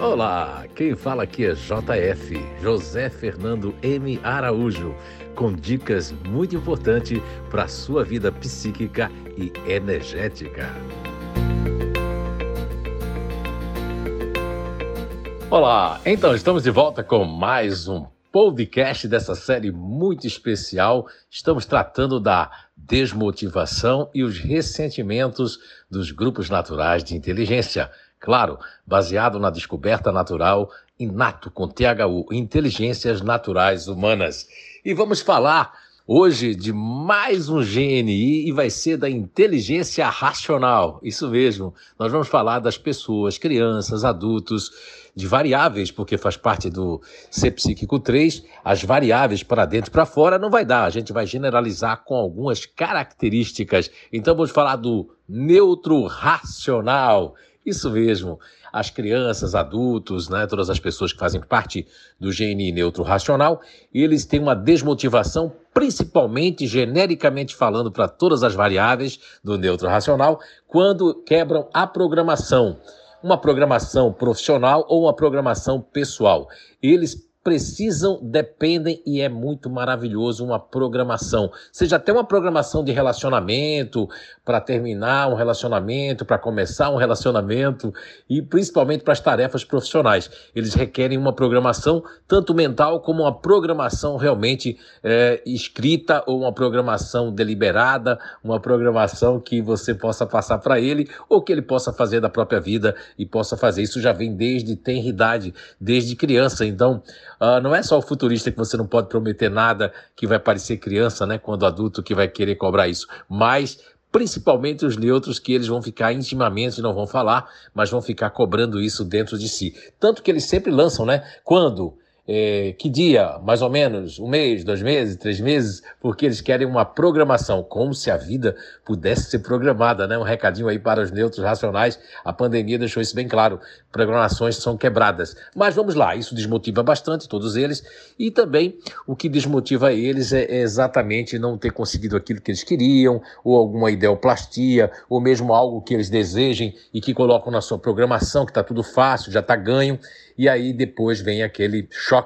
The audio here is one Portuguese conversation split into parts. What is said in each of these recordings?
Olá, quem fala aqui é JF, José Fernando M. Araújo, com dicas muito importantes para a sua vida psíquica e energética. Olá, então estamos de volta com mais um podcast dessa série muito especial. Estamos tratando da desmotivação e os ressentimentos dos grupos naturais de inteligência. Claro, baseado na descoberta natural inato com THU, Inteligências Naturais Humanas. E vamos falar hoje de mais um GNI e vai ser da inteligência racional. Isso mesmo. Nós vamos falar das pessoas, crianças, adultos, de variáveis, porque faz parte do Ser Psíquico 3, as variáveis para dentro e para fora não vai dar. A gente vai generalizar com algumas características. Então vamos falar do neutro racional. Isso mesmo. As crianças, adultos, né, todas as pessoas que fazem parte do GNI neutro racional, eles têm uma desmotivação, principalmente genericamente falando para todas as variáveis do neutro racional, quando quebram a programação uma programação profissional ou uma programação pessoal. Eles precisam, dependem e é muito maravilhoso uma programação. Seja até uma programação de relacionamento, para terminar um relacionamento, para começar um relacionamento e principalmente para as tarefas profissionais. Eles requerem uma programação tanto mental como uma programação realmente é, escrita ou uma programação deliberada, uma programação que você possa passar para ele ou que ele possa fazer da própria vida e possa fazer. Isso já vem desde tenridade, desde criança. Então, Uh, não é só o futurista que você não pode prometer nada que vai parecer criança, né, quando adulto que vai querer cobrar isso, mas principalmente os neutros que eles vão ficar intimamente, não vão falar, mas vão ficar cobrando isso dentro de si. Tanto que eles sempre lançam, né, quando é, que dia, mais ou menos, um mês, dois meses, três meses, porque eles querem uma programação, como se a vida pudesse ser programada, né? Um recadinho aí para os neutros racionais. A pandemia deixou isso bem claro. Programações são quebradas. Mas vamos lá, isso desmotiva bastante todos eles. E também o que desmotiva eles é, exatamente não ter conseguido aquilo que eles queriam, ou alguma ideoplastia, ou mesmo algo que eles desejem e que colocam na sua programação, que está tudo fácil, já está ganho e aí depois vem aquele choque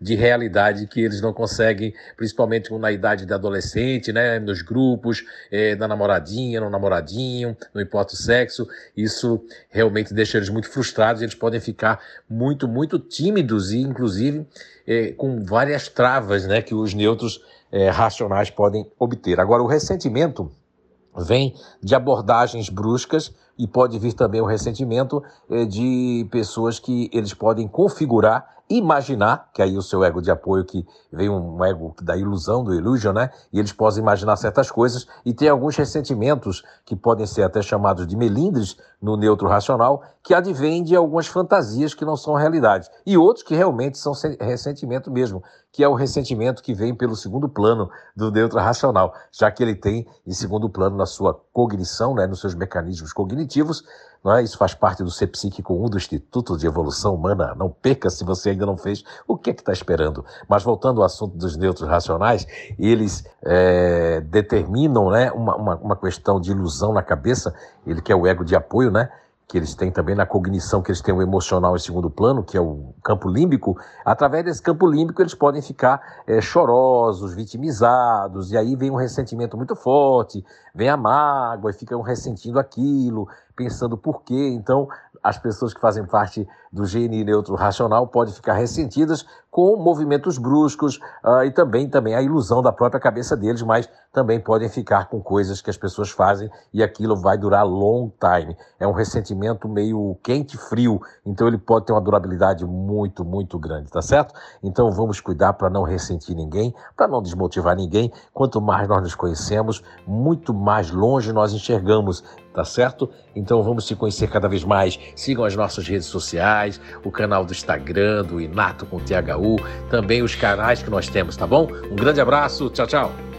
de realidade que eles não conseguem, principalmente na idade da adolescente, né, nos grupos, é, na namoradinha, no namoradinho, não importa o sexo, isso realmente deixa eles muito frustrados, eles podem ficar muito, muito tímidos e, inclusive, é, com várias travas né, que os neutros é, racionais podem obter. Agora, o ressentimento vem de abordagens bruscas e pode vir também o ressentimento eh, de pessoas que eles podem configurar, imaginar, que aí o seu ego de apoio que vem um ego da ilusão, do illusion, né? E eles podem imaginar certas coisas e tem alguns ressentimentos que podem ser até chamados de melindres no neutro racional, que advêm de algumas fantasias que não são realidade. E outros que realmente são ressentimento mesmo, que é o ressentimento que vem pelo segundo plano do neutro racional, já que ele tem em segundo plano na sua cognição, né, nos seus mecanismos cognitivos, é? Isso faz parte do Ser Psíquico 1 do Instituto de Evolução Humana. Não perca se você ainda não fez. O que é que está esperando? Mas voltando ao assunto dos neutros racionais, eles é, determinam né, uma, uma, uma questão de ilusão na cabeça, ele quer o ego de apoio, né? Que eles têm também na cognição, que eles têm o emocional em segundo plano, que é o campo límbico, através desse campo límbico eles podem ficar é, chorosos, vitimizados, e aí vem um ressentimento muito forte, vem a mágoa, e ficam ressentindo aquilo, pensando por quê. Então, as pessoas que fazem parte do GNI neutro racional podem ficar ressentidas com movimentos bruscos uh, e também, também a ilusão da própria cabeça deles, mas também podem ficar com coisas que as pessoas fazem e aquilo vai durar long time. É um ressentimento meio quente frio, então ele pode ter uma durabilidade muito, muito grande, tá certo? Então vamos cuidar para não ressentir ninguém, para não desmotivar ninguém. Quanto mais nós nos conhecemos, muito mais longe nós enxergamos tá certo? Então vamos se conhecer cada vez mais. Sigam as nossas redes sociais, o canal do Instagram, do Inato com THU, também os canais que nós temos, tá bom? Um grande abraço, tchau, tchau.